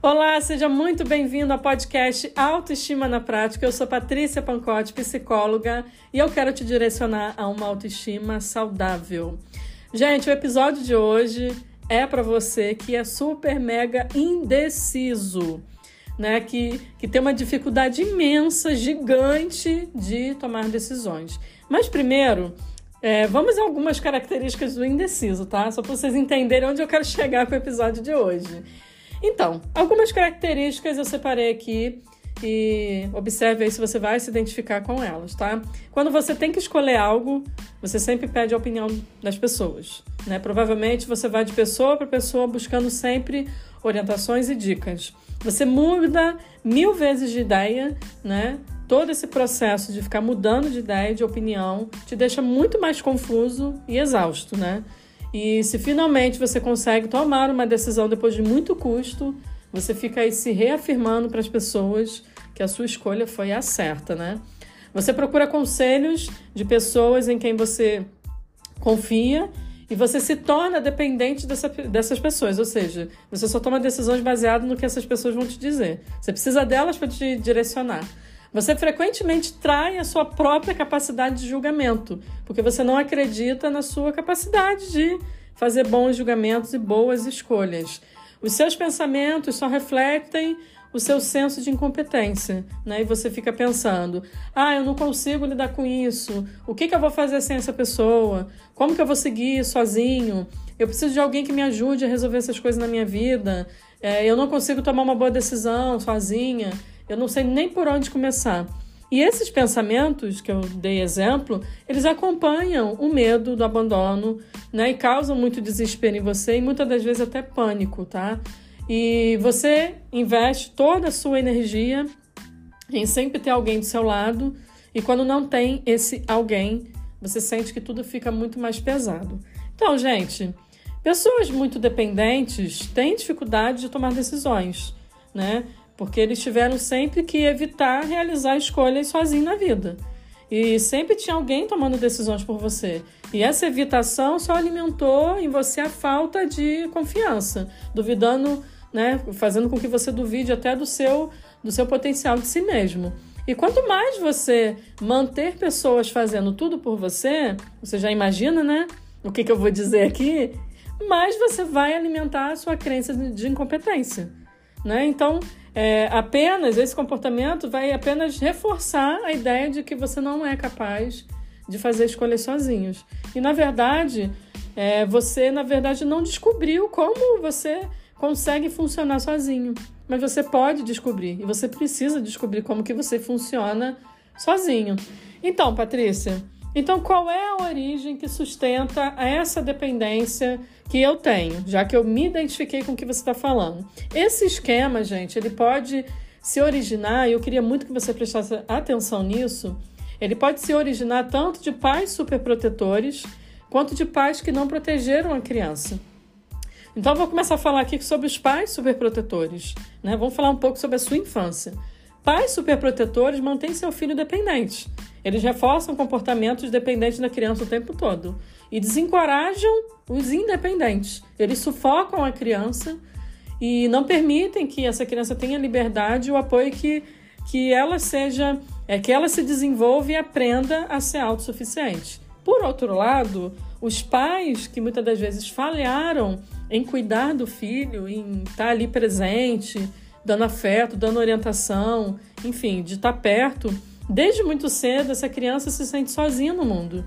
Olá, seja muito bem-vindo ao podcast Autoestima na Prática. Eu sou Patrícia Pancotti, psicóloga, e eu quero te direcionar a uma autoestima saudável. Gente, o episódio de hoje é para você que é super mega indeciso, né? Que, que tem uma dificuldade imensa, gigante de tomar decisões. Mas primeiro, é, vamos a algumas características do indeciso, tá? Só para vocês entenderem onde eu quero chegar com o episódio de hoje. Então, algumas características eu separei aqui e observe aí se você vai se identificar com elas, tá? Quando você tem que escolher algo, você sempre pede a opinião das pessoas, né? Provavelmente você vai de pessoa para pessoa buscando sempre orientações e dicas. Você muda mil vezes de ideia, né? Todo esse processo de ficar mudando de ideia, de opinião, te deixa muito mais confuso e exausto, né? E se finalmente você consegue tomar uma decisão depois de muito custo, você fica aí se reafirmando para as pessoas que a sua escolha foi a certa, né? Você procura conselhos de pessoas em quem você confia e você se torna dependente dessa, dessas pessoas, ou seja, você só toma decisões baseadas no que essas pessoas vão te dizer. Você precisa delas para te direcionar. Você frequentemente trai a sua própria capacidade de julgamento, porque você não acredita na sua capacidade de fazer bons julgamentos e boas escolhas. Os seus pensamentos só refletem o seu senso de incompetência, né? E você fica pensando: ah, eu não consigo lidar com isso. O que, que eu vou fazer sem essa pessoa? Como que eu vou seguir sozinho? Eu preciso de alguém que me ajude a resolver essas coisas na minha vida. É, eu não consigo tomar uma boa decisão sozinha eu não sei nem por onde começar. E esses pensamentos que eu dei exemplo, eles acompanham o medo do abandono, né? E causam muito desespero em você e muitas das vezes até pânico, tá? E você investe toda a sua energia em sempre ter alguém do seu lado, e quando não tem esse alguém, você sente que tudo fica muito mais pesado. Então, gente, pessoas muito dependentes têm dificuldade de tomar decisões, né? Porque eles tiveram sempre que evitar realizar escolhas sozinho na vida. E sempre tinha alguém tomando decisões por você. E essa evitação só alimentou em você a falta de confiança, duvidando, né, fazendo com que você duvide até do seu do seu potencial de si mesmo. E quanto mais você manter pessoas fazendo tudo por você, você já imagina, né? O que, que eu vou dizer aqui? Mais você vai alimentar a sua crença de incompetência. Né? Então, é, apenas esse comportamento vai apenas reforçar a ideia de que você não é capaz de fazer escolhas sozinhos. E na verdade, é, você na verdade não descobriu como você consegue funcionar sozinho. Mas você pode descobrir e você precisa descobrir como que você funciona sozinho. Então, Patrícia, então, qual é a origem que sustenta essa dependência que eu tenho, já que eu me identifiquei com o que você está falando? Esse esquema, gente, ele pode se originar, e eu queria muito que você prestasse atenção nisso, ele pode se originar tanto de pais superprotetores quanto de pais que não protegeram a criança. Então, vou começar a falar aqui sobre os pais superprotetores. Né? Vamos falar um pouco sobre a sua infância. Pais superprotetores mantêm seu filho dependente. Eles reforçam comportamentos dependentes da criança o tempo todo e desencorajam os independentes. Eles sufocam a criança e não permitem que essa criança tenha liberdade e o apoio que, que ela seja, é, que ela se desenvolva e aprenda a ser autossuficiente. Por outro lado, os pais que muitas das vezes falharam em cuidar do filho, em estar ali presente, dando afeto, dando orientação, enfim, de estar perto, Desde muito cedo, essa criança se sente sozinha no mundo.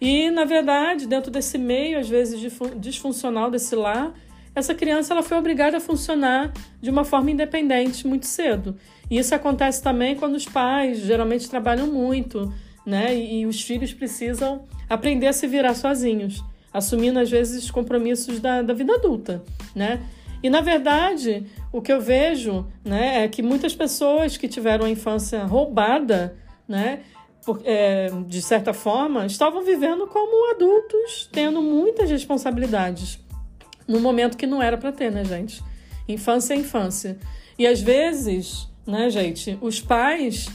E, na verdade, dentro desse meio, às vezes disfuncional desse lar, essa criança ela foi obrigada a funcionar de uma forma independente muito cedo. E isso acontece também quando os pais geralmente trabalham muito, né? E, e os filhos precisam aprender a se virar sozinhos, assumindo às vezes compromissos da, da vida adulta, né? E na verdade, o que eu vejo, né, é que muitas pessoas que tiveram a infância roubada né? Por, é, de certa forma, estavam vivendo como adultos, tendo muitas responsabilidades, no momento que não era para ter, né, gente? Infância é infância. E às vezes, né, gente, os pais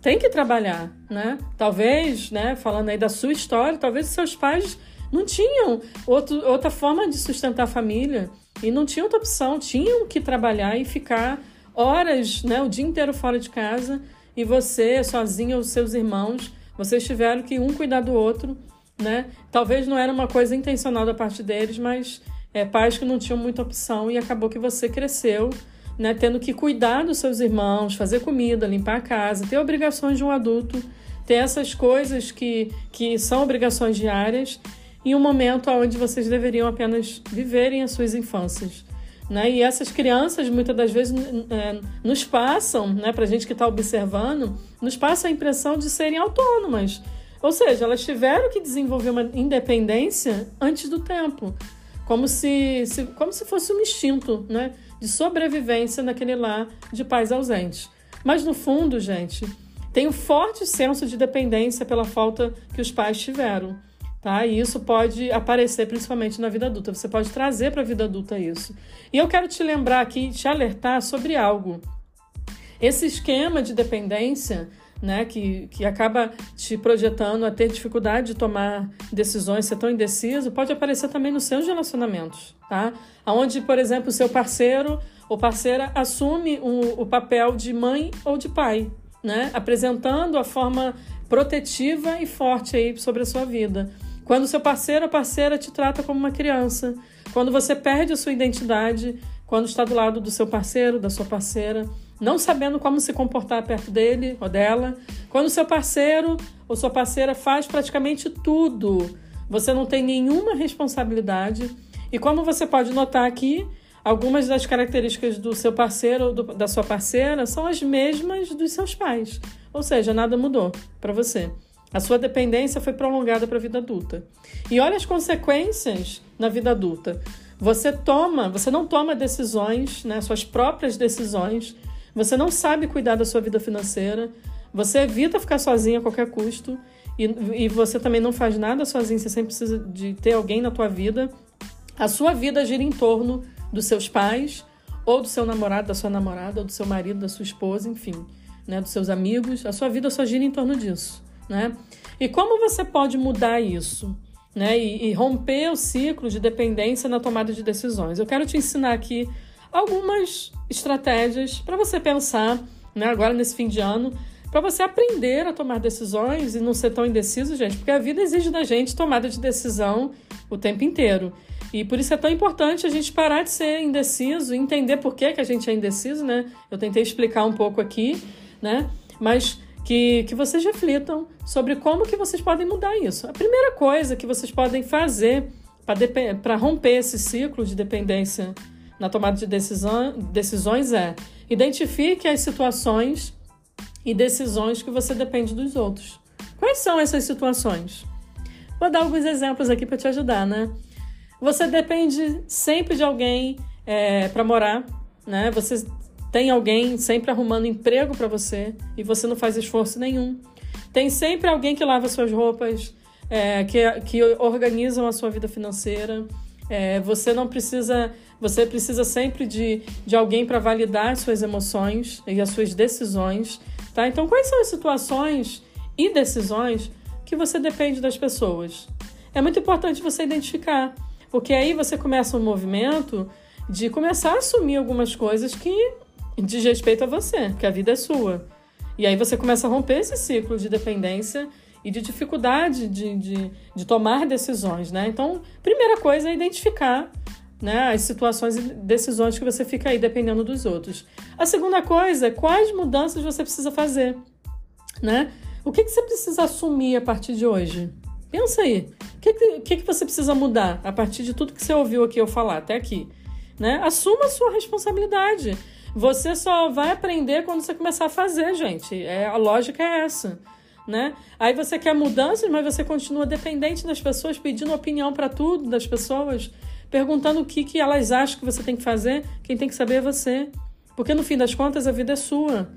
têm que trabalhar, né? Talvez, né, falando aí da sua história, talvez seus pais não tinham outro, outra forma de sustentar a família e não tinha outra opção, tinham que trabalhar e ficar horas, né, o dia inteiro fora de casa e você, sozinha, os seus irmãos, vocês tiveram que um cuidar do outro, né? Talvez não era uma coisa intencional da parte deles, mas é, pais que não tinham muita opção e acabou que você cresceu, né, tendo que cuidar dos seus irmãos, fazer comida, limpar a casa, ter obrigações de um adulto, ter essas coisas que, que são obrigações diárias em um momento onde vocês deveriam apenas viverem as suas infâncias. Né? E essas crianças, muitas das vezes, é, nos passam, né, para a gente que está observando, nos passa a impressão de serem autônomas. Ou seja, elas tiveram que desenvolver uma independência antes do tempo, como se, se, como se fosse um instinto né, de sobrevivência naquele lar de pais ausentes. Mas no fundo, gente, tem um forte senso de dependência pela falta que os pais tiveram. Tá? E isso pode aparecer principalmente na vida adulta. Você pode trazer para a vida adulta isso. E eu quero te lembrar aqui, te alertar sobre algo. Esse esquema de dependência, né, que, que acaba te projetando a ter dificuldade de tomar decisões, ser tão indeciso, pode aparecer também nos seus relacionamentos, tá? Onde, por exemplo, o seu parceiro ou parceira assume o, o papel de mãe ou de pai, né? Apresentando a forma protetiva e forte aí sobre a sua vida. Quando seu parceiro ou parceira te trata como uma criança, quando você perde a sua identidade, quando está do lado do seu parceiro, da sua parceira, não sabendo como se comportar perto dele ou dela, quando seu parceiro ou sua parceira faz praticamente tudo, você não tem nenhuma responsabilidade. E como você pode notar aqui, algumas das características do seu parceiro ou do, da sua parceira são as mesmas dos seus pais. Ou seja, nada mudou para você. A sua dependência foi prolongada para a vida adulta. E olha as consequências na vida adulta. Você toma, você não toma decisões, né, suas próprias decisões. Você não sabe cuidar da sua vida financeira. Você evita ficar sozinha a qualquer custo. E, e você também não faz nada sozinho. Você sempre precisa de ter alguém na tua vida. A sua vida gira em torno dos seus pais, ou do seu namorado, da sua namorada, ou do seu marido, da sua esposa, enfim, né, dos seus amigos. A sua vida só gira em torno disso né? E como você pode mudar isso? Né, e, e romper o ciclo de dependência na tomada de decisões. Eu quero te ensinar aqui algumas estratégias para você pensar, né, agora nesse fim de ano, para você aprender a tomar decisões e não ser tão indeciso, gente, porque a vida exige da gente tomada de decisão o tempo inteiro. E por isso é tão importante a gente parar de ser indeciso, entender por que, que a gente é indeciso, né? Eu tentei explicar um pouco aqui, né? Mas que, que vocês reflitam sobre como que vocês podem mudar isso. A primeira coisa que vocês podem fazer para romper esse ciclo de dependência na tomada de decisões é identifique as situações e decisões que você depende dos outros. Quais são essas situações? Vou dar alguns exemplos aqui para te ajudar, né? Você depende sempre de alguém é, para morar, né? Você tem alguém sempre arrumando emprego para você e você não faz esforço nenhum. Tem sempre alguém que lava suas roupas, é, que, que organizam a sua vida financeira. É, você não precisa, você precisa sempre de, de alguém para validar as suas emoções e as suas decisões, tá? Então, quais são as situações e decisões que você depende das pessoas? É muito importante você identificar, porque aí você começa um movimento de começar a assumir algumas coisas que diz respeito a você, que a vida é sua. E aí você começa a romper esse ciclo de dependência e de dificuldade de, de, de tomar decisões, né? Então, primeira coisa é identificar né, as situações e decisões que você fica aí dependendo dos outros. A segunda coisa é quais mudanças você precisa fazer, né? O que, que você precisa assumir a partir de hoje? Pensa aí. O que, que, que você precisa mudar a partir de tudo que você ouviu aqui eu falar até aqui? Né? Assuma a sua responsabilidade. Você só vai aprender quando você começar a fazer, gente. É, a lógica é essa. Né? Aí você quer mudanças, mas você continua dependente das pessoas, pedindo opinião para tudo das pessoas, perguntando o que, que elas acham que você tem que fazer. Quem tem que saber é você. Porque no fim das contas a vida é sua.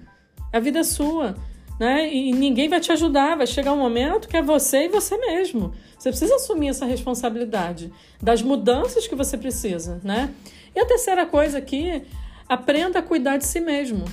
A vida é sua. Né? E ninguém vai te ajudar. Vai chegar um momento que é você e você mesmo. Você precisa assumir essa responsabilidade das mudanças que você precisa. Né? E a terceira coisa aqui Aprenda a cuidar de si mesmo.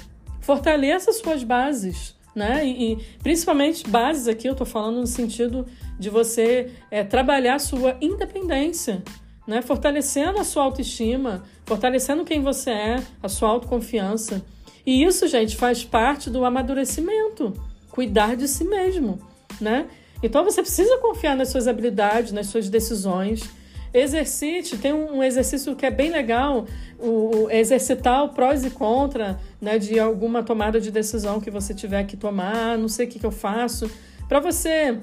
Fortaleça suas bases. né? E, e principalmente bases aqui, eu estou falando no sentido de você é, trabalhar sua independência, né? Fortalecendo a sua autoestima, fortalecendo quem você é, a sua autoconfiança. E isso, gente, faz parte do amadurecimento, cuidar de si mesmo, né? Então você precisa confiar nas suas habilidades, nas suas decisões. Exercite, tem um exercício que é bem legal, o, o exercitar o prós e contra né, de alguma tomada de decisão que você tiver que tomar, não sei o que, que eu faço, para você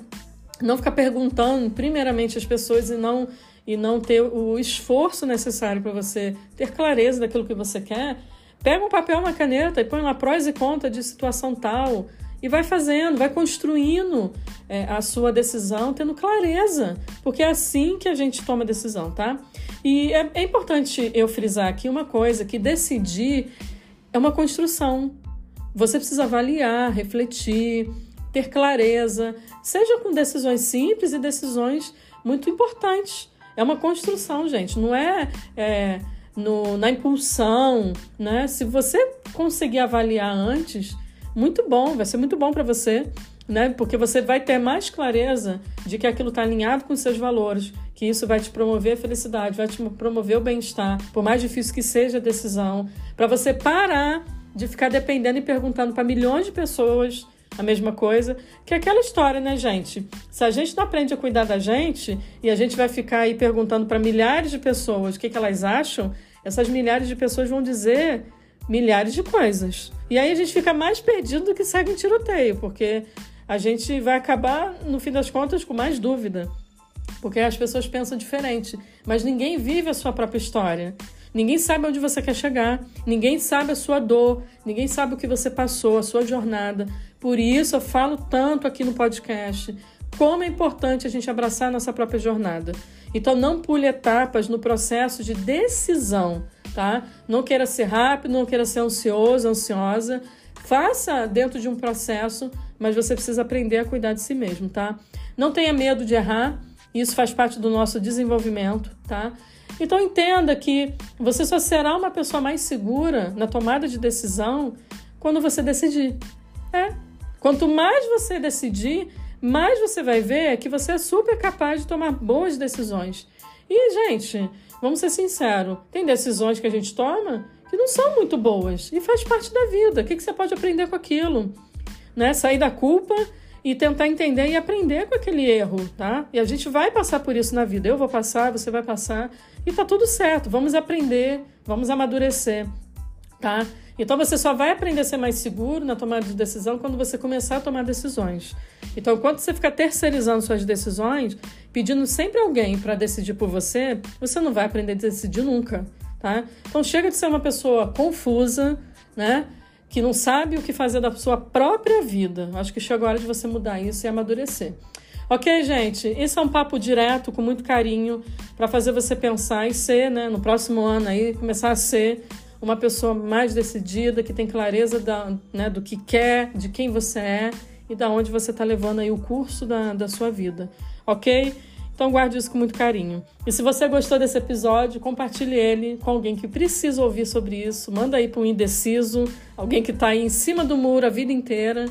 não ficar perguntando primeiramente as pessoas e não e não ter o esforço necessário para você ter clareza daquilo que você quer, pega um papel, uma caneta e põe lá prós e contras de situação tal e vai fazendo, vai construindo é, a sua decisão, tendo clareza, porque é assim que a gente toma decisão, tá? E é, é importante eu frisar aqui uma coisa: que decidir é uma construção. Você precisa avaliar, refletir, ter clareza, seja com decisões simples e decisões muito importantes. É uma construção, gente, não é, é no, na impulsão, né? Se você conseguir avaliar antes, muito bom, vai ser muito bom para você, né? Porque você vai ter mais clareza de que aquilo está alinhado com seus valores, que isso vai te promover a felicidade, vai te promover o bem-estar, por mais difícil que seja a decisão, para você parar de ficar dependendo e perguntando para milhões de pessoas a mesma coisa, que é aquela história, né, gente? Se a gente não aprende a cuidar da gente e a gente vai ficar aí perguntando para milhares de pessoas o que, que elas acham, essas milhares de pessoas vão dizer milhares de coisas. E aí a gente fica mais perdido do que segue em tiroteio, porque a gente vai acabar, no fim das contas, com mais dúvida. Porque as pessoas pensam diferente, mas ninguém vive a sua própria história. Ninguém sabe onde você quer chegar, ninguém sabe a sua dor, ninguém sabe o que você passou, a sua jornada. Por isso eu falo tanto aqui no podcast como é importante a gente abraçar a nossa própria jornada. Então não pule etapas no processo de decisão, tá? Não queira ser rápido, não queira ser ansioso, ansiosa. Faça dentro de um processo, mas você precisa aprender a cuidar de si mesmo, tá? Não tenha medo de errar, isso faz parte do nosso desenvolvimento, tá? Então entenda que você só será uma pessoa mais segura na tomada de decisão quando você decidir. É. Quanto mais você decidir, mais você vai ver que você é super capaz de tomar boas decisões. E, gente, vamos ser sinceros, tem decisões que a gente toma que não são muito boas e faz parte da vida. O que, que você pode aprender com aquilo? Né? Sair da culpa e tentar entender e aprender com aquele erro, tá? E a gente vai passar por isso na vida. Eu vou passar, você vai passar e tá tudo certo. Vamos aprender, vamos amadurecer, tá? Então você só vai aprender a ser mais seguro na tomada de decisão quando você começar a tomar decisões. Então, quando você ficar terceirizando suas decisões, pedindo sempre alguém para decidir por você, você não vai aprender a decidir nunca, tá? Então chega de ser uma pessoa confusa, né? que não sabe o que fazer da sua própria vida. Acho que chegou a hora de você mudar isso e amadurecer. Ok, gente? Esse é um papo direto, com muito carinho, para fazer você pensar e ser, né, no próximo ano aí, começar a ser uma pessoa mais decidida, que tem clareza da, né, do que quer, de quem você é e da onde você está levando aí o curso da, da sua vida. Ok? Então guarde isso com muito carinho. E se você gostou desse episódio, compartilhe ele com alguém que precisa ouvir sobre isso. Manda aí para um indeciso, alguém que está aí em cima do muro a vida inteira.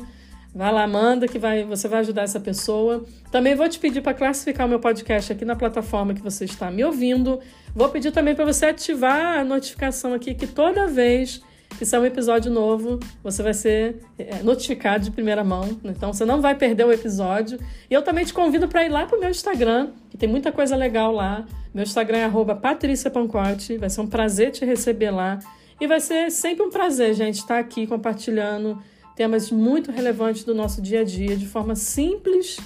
Vai lá, manda que vai, você vai ajudar essa pessoa. Também vou te pedir para classificar o meu podcast aqui na plataforma que você está me ouvindo. Vou pedir também para você ativar a notificação aqui que toda vez que sair um episódio novo, você vai ser é, notificado de primeira mão. Então você não vai perder o episódio. E eu também te convido para ir lá para o meu Instagram, que tem muita coisa legal lá. Meu Instagram é patriciapancote. Vai ser um prazer te receber lá. E vai ser sempre um prazer, gente, estar aqui compartilhando temas muito relevantes do nosso dia a dia de forma simples,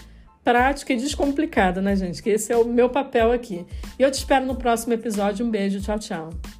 prática e descomplicada, né, gente? Que esse é o meu papel aqui. E eu te espero no próximo episódio. Um beijo, tchau, tchau.